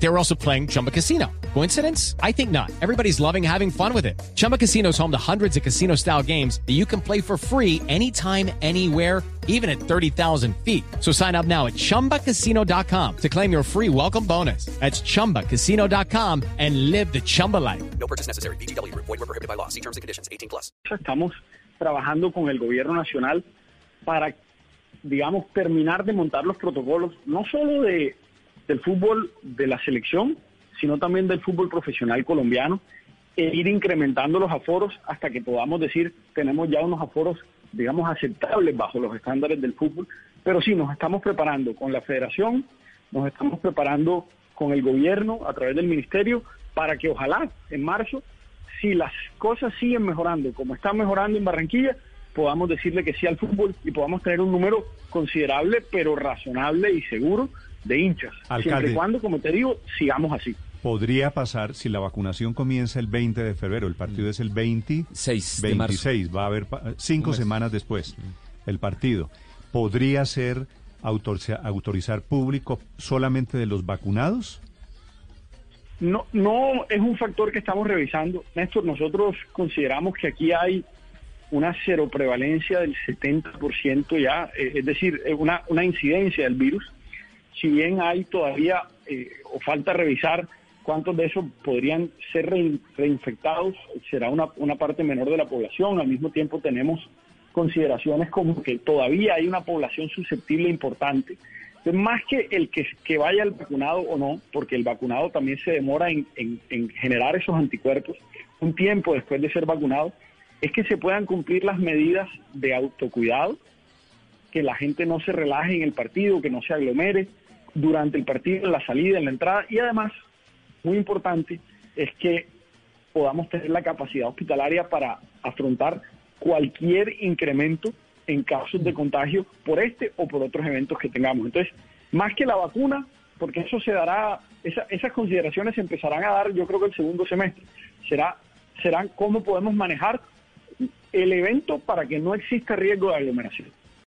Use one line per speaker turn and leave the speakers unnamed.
They were also playing Chumba Casino. Coincidence? I think not. Everybody's loving having fun with it. Chumba Casino is home to hundreds of casino style games that you can play for free anytime, anywhere, even at 30,000 feet. So sign up now at chumbacasino.com to claim your free welcome bonus. That's chumbacasino.com and live the Chumba life.
No purchase necessary. BGW. Void were prohibited by law. See terms and conditions. 18 plus.
Estamos trabajando con el gobierno nacional para, digamos, terminar de montar los protocolos, no solo de, del fútbol de la selección, sino también del fútbol profesional colombiano, e ir incrementando los aforos hasta que podamos decir tenemos ya unos aforos, digamos, aceptables bajo los estándares del fútbol. Pero sí, nos estamos preparando con la federación, nos estamos preparando con el gobierno a través del ministerio para que ojalá en marzo, si las cosas siguen mejorando como están mejorando en Barranquilla, podamos decirle que sí al fútbol y podamos tener un número considerable, pero razonable y seguro de hinchas.
Alcalde.
Siempre y cuando, como te digo, sigamos así.
Podría pasar si la vacunación comienza el 20 de febrero, el partido es el 26,
de marzo.
26, va a haber pa- cinco semanas después el partido. ¿Podría ser autoriza- autorizar público solamente de los vacunados?
No, no es un factor que estamos revisando. Néstor, nosotros consideramos que aquí hay una cero prevalencia del 70% ya, eh, es decir, eh, una, una incidencia del virus. Si bien hay todavía eh, o falta revisar cuántos de esos podrían ser rein- reinfectados, será una, una parte menor de la población. Al mismo tiempo tenemos consideraciones como que todavía hay una población susceptible importante. Entonces, más que el que, que vaya el vacunado o no, porque el vacunado también se demora en, en- en generar esos anticuerpos un tiempo después de ser vacunado, es que se puedan cumplir las medidas de autocuidado, que la gente no se relaje en el partido, que no se aglomere durante el partido, en la salida, en la entrada, y además, muy importante, es que podamos tener la capacidad hospitalaria para afrontar cualquier incremento en casos de contagio por este o por otros eventos que tengamos. Entonces, más que la vacuna, porque eso se dará, esa- esas consideraciones se empezarán a dar, yo creo que el segundo semestre, será, serán cómo podemos manejar el evento para que no exista riesgo de aglomeración.